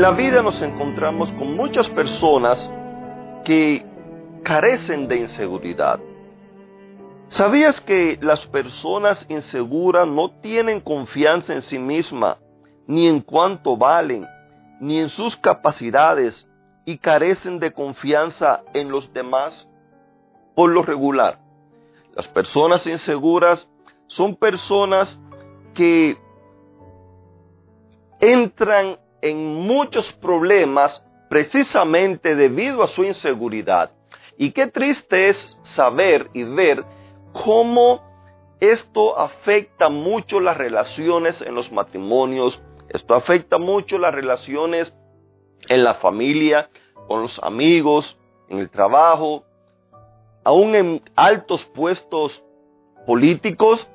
La vida nos encontramos con muchas personas que carecen de inseguridad. ¿Sabías que las personas inseguras no tienen confianza en sí mismas, ni en cuánto valen, ni en sus capacidades, y carecen de confianza en los demás? Por lo regular, las personas inseguras son personas que entran en muchos problemas precisamente debido a su inseguridad. Y qué triste es saber y ver cómo esto afecta mucho las relaciones en los matrimonios, esto afecta mucho las relaciones en la familia, con los amigos, en el trabajo, aún en altos puestos políticos.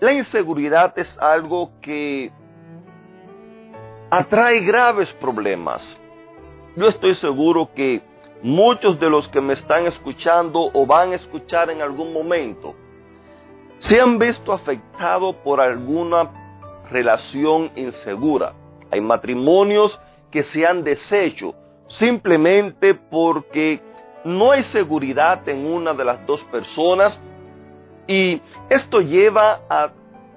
La inseguridad es algo que atrae graves problemas. Yo estoy seguro que muchos de los que me están escuchando o van a escuchar en algún momento se han visto afectados por alguna relación insegura. Hay matrimonios que se han deshecho simplemente porque no hay seguridad en una de las dos personas y esto lleva a,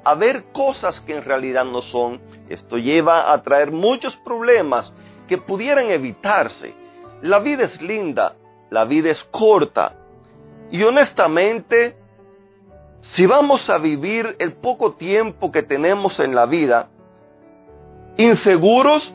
a ver cosas que en realidad no son esto lleva a traer muchos problemas que pudieran evitarse. La vida es linda, la vida es corta. Y honestamente, si vamos a vivir el poco tiempo que tenemos en la vida, inseguros,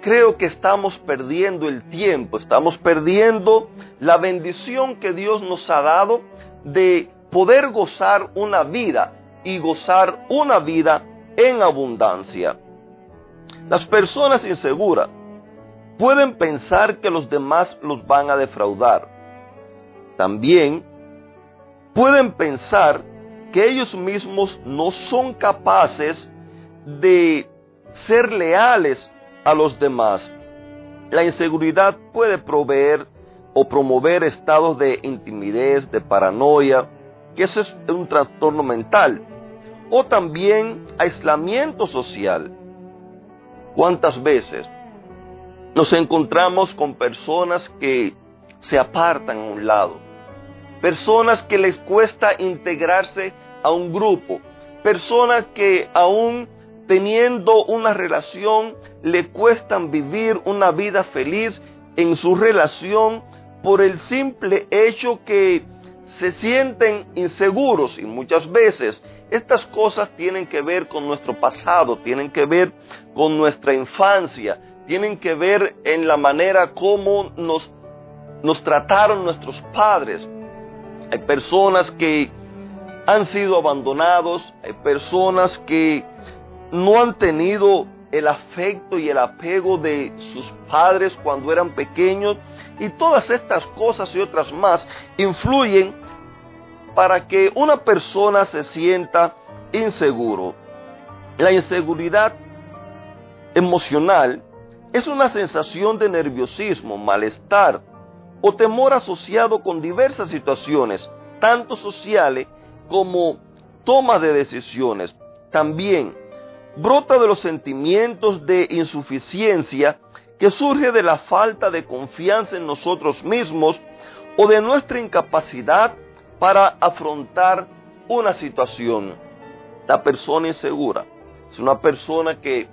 creo que estamos perdiendo el tiempo, estamos perdiendo la bendición que Dios nos ha dado de poder gozar una vida y gozar una vida en abundancia. Las personas inseguras pueden pensar que los demás los van a defraudar. También pueden pensar que ellos mismos no son capaces de ser leales a los demás. La inseguridad puede proveer o promover estados de intimidez, de paranoia, que eso es un trastorno mental o también aislamiento social. ¿Cuántas veces nos encontramos con personas que se apartan a un lado? Personas que les cuesta integrarse a un grupo. Personas que aún teniendo una relación le cuestan vivir una vida feliz en su relación por el simple hecho que se sienten inseguros y muchas veces estas cosas tienen que ver con nuestro pasado, tienen que ver con nuestra infancia, tienen que ver en la manera como nos, nos trataron nuestros padres. Hay personas que han sido abandonados, hay personas que no han tenido el afecto y el apego de sus padres cuando eran pequeños y todas estas cosas y otras más influyen para que una persona se sienta inseguro. La inseguridad emocional es una sensación de nerviosismo, malestar o temor asociado con diversas situaciones, tanto sociales como toma de decisiones. También brota de los sentimientos de insuficiencia que surge de la falta de confianza en nosotros mismos o de nuestra incapacidad para afrontar una situación. La persona insegura es una persona que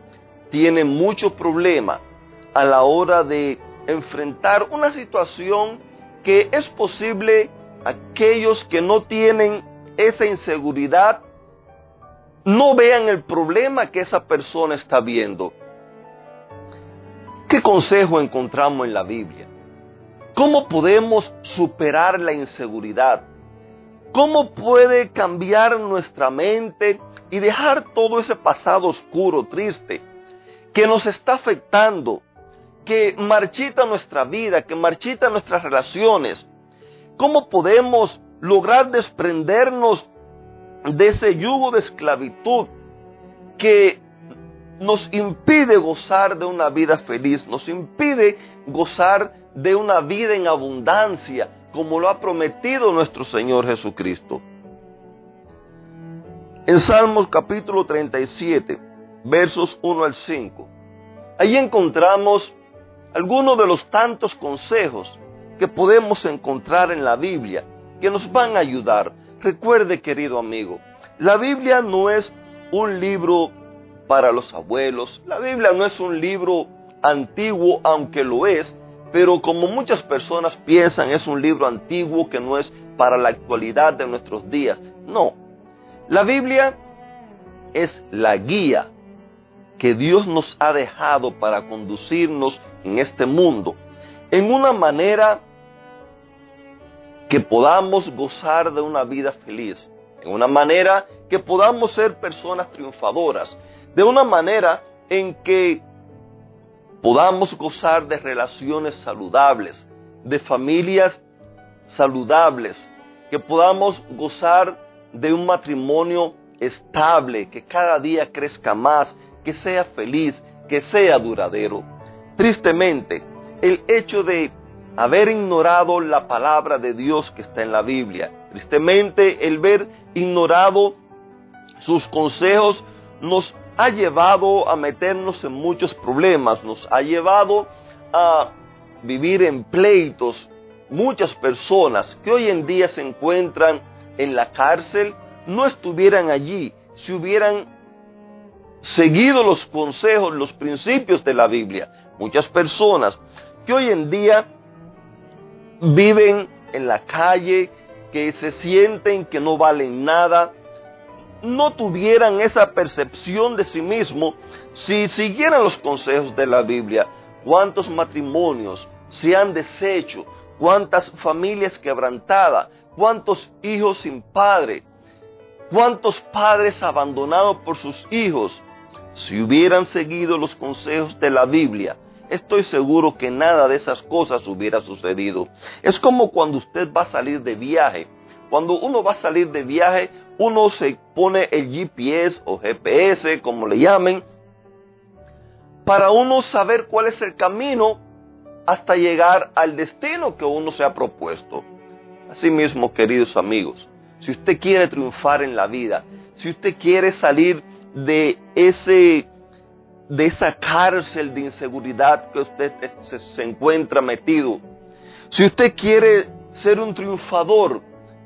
tiene muchos problemas a la hora de enfrentar una situación que es posible aquellos que no tienen esa inseguridad no vean el problema que esa persona está viendo. ¿Qué consejo encontramos en la Biblia? ¿Cómo podemos superar la inseguridad? ¿Cómo puede cambiar nuestra mente y dejar todo ese pasado oscuro, triste, que nos está afectando, que marchita nuestra vida, que marchita nuestras relaciones. ¿Cómo podemos lograr desprendernos de ese yugo de esclavitud que nos impide gozar de una vida feliz, nos impide gozar de una vida en abundancia, como lo ha prometido nuestro Señor Jesucristo. En Salmos capítulo 37, versos 1 al 5, ahí encontramos algunos de los tantos consejos que podemos encontrar en la Biblia que nos van a ayudar. Recuerde, querido amigo, la Biblia no es un libro para los abuelos, la Biblia no es un libro antiguo, aunque lo es, pero como muchas personas piensan, es un libro antiguo que no es para la actualidad de nuestros días. No, la Biblia es la guía que Dios nos ha dejado para conducirnos en este mundo. En una manera que podamos gozar de una vida feliz, en una manera que podamos ser personas triunfadoras, de una manera en que podamos gozar de relaciones saludables, de familias saludables, que podamos gozar de un matrimonio estable, que cada día crezca más, que sea feliz, que sea duradero. Tristemente, el hecho de haber ignorado la palabra de Dios que está en la Biblia, tristemente el ver ignorado sus consejos nos ha llevado a meternos en muchos problemas, nos ha llevado a vivir en pleitos. Muchas personas que hoy en día se encuentran en la cárcel no estuvieran allí si hubieran seguido los consejos, los principios de la Biblia. Muchas personas que hoy en día viven en la calle, que se sienten que no valen nada, no tuvieran esa percepción de sí mismo si siguieran los consejos de la Biblia. ¿Cuántos matrimonios se han deshecho? ¿Cuántas familias quebrantadas? ¿Cuántos hijos sin padre? ¿Cuántos padres abandonados por sus hijos? Si hubieran seguido los consejos de la Biblia, estoy seguro que nada de esas cosas hubiera sucedido. Es como cuando usted va a salir de viaje. Cuando uno va a salir de viaje, uno se pone el GPS o GPS, como le llamen, para uno saber cuál es el camino hasta llegar al destino que uno se ha propuesto. Asimismo, queridos amigos, si usted quiere triunfar en la vida, si usted quiere salir de ese de esa cárcel de inseguridad que usted se, encuentra metido. Si usted quiere ser un triunfador,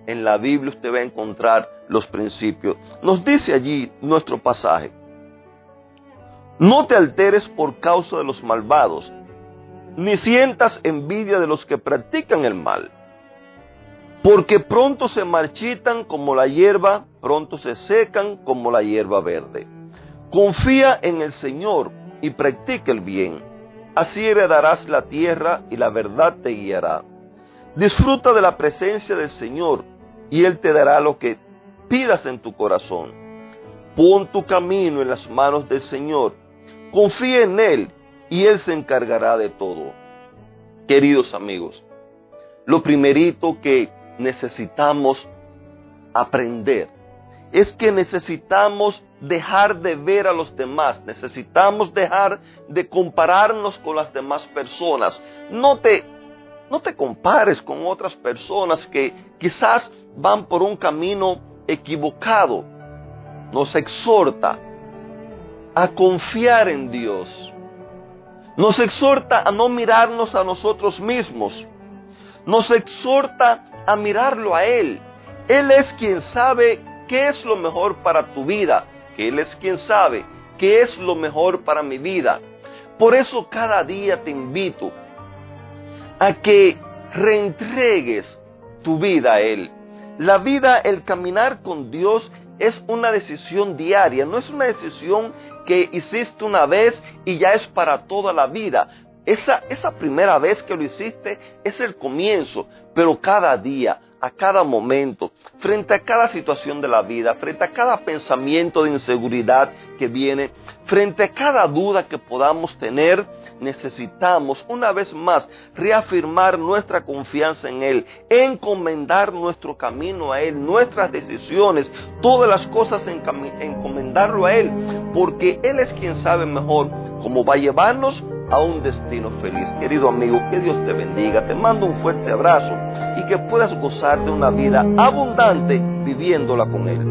en la Biblia usted va a encontrar los principios. Nos dice allí nuestro pasaje, no te alteres por causa de los malvados, ni sientas envidia de los que practican el mal porque pronto se marchitan como la hierba, pronto se secan como la hierba verde. Confía en el Señor y practica el bien. Así heredarás la tierra y la verdad te guiará. Disfruta de la presencia del Señor y Él te dará lo que pidas en tu corazón. Pon tu camino en las manos del Señor. Confía en Él y Él se encargará de todo. Queridos amigos, lo primerito que necesitamos aprender. Es que necesitamos dejar de ver a los demás, necesitamos dejar de compararnos con las demás personas. No te, no te compares con otras personas que quizás van por un camino equivocado. Nos exhorta a confiar en Dios. Nos exhorta a no mirarnos a nosotros mismos. Nos exhorta a mirarlo a Él. Él es quien sabe qué es lo mejor para tu vida, Él es quien sabe qué es lo mejor para mi vida. Por eso cada día te invito a que reentregues tu vida a Él. La vida, el caminar con Dios es una decisión diaria, no es una decisión que hiciste una vez y ya es para toda la vida. Esa, esa primera vez que lo hiciste es el comienzo, pero cada día, a cada momento, frente a cada situación de la vida, frente a cada pensamiento de inseguridad que viene, frente a cada duda que podamos tener, necesitamos una vez más reafirmar nuestra confianza en Él, encomendar nuestro camino a Él, nuestras decisiones, todas las cosas encomendarlo a Él, porque Él es quien sabe mejor cómo va a llevarnos a un destino feliz. Querido amigo, que Dios te bendiga, te mando un fuerte abrazo y que puedas gozar de una vida abundante viviéndola con Él.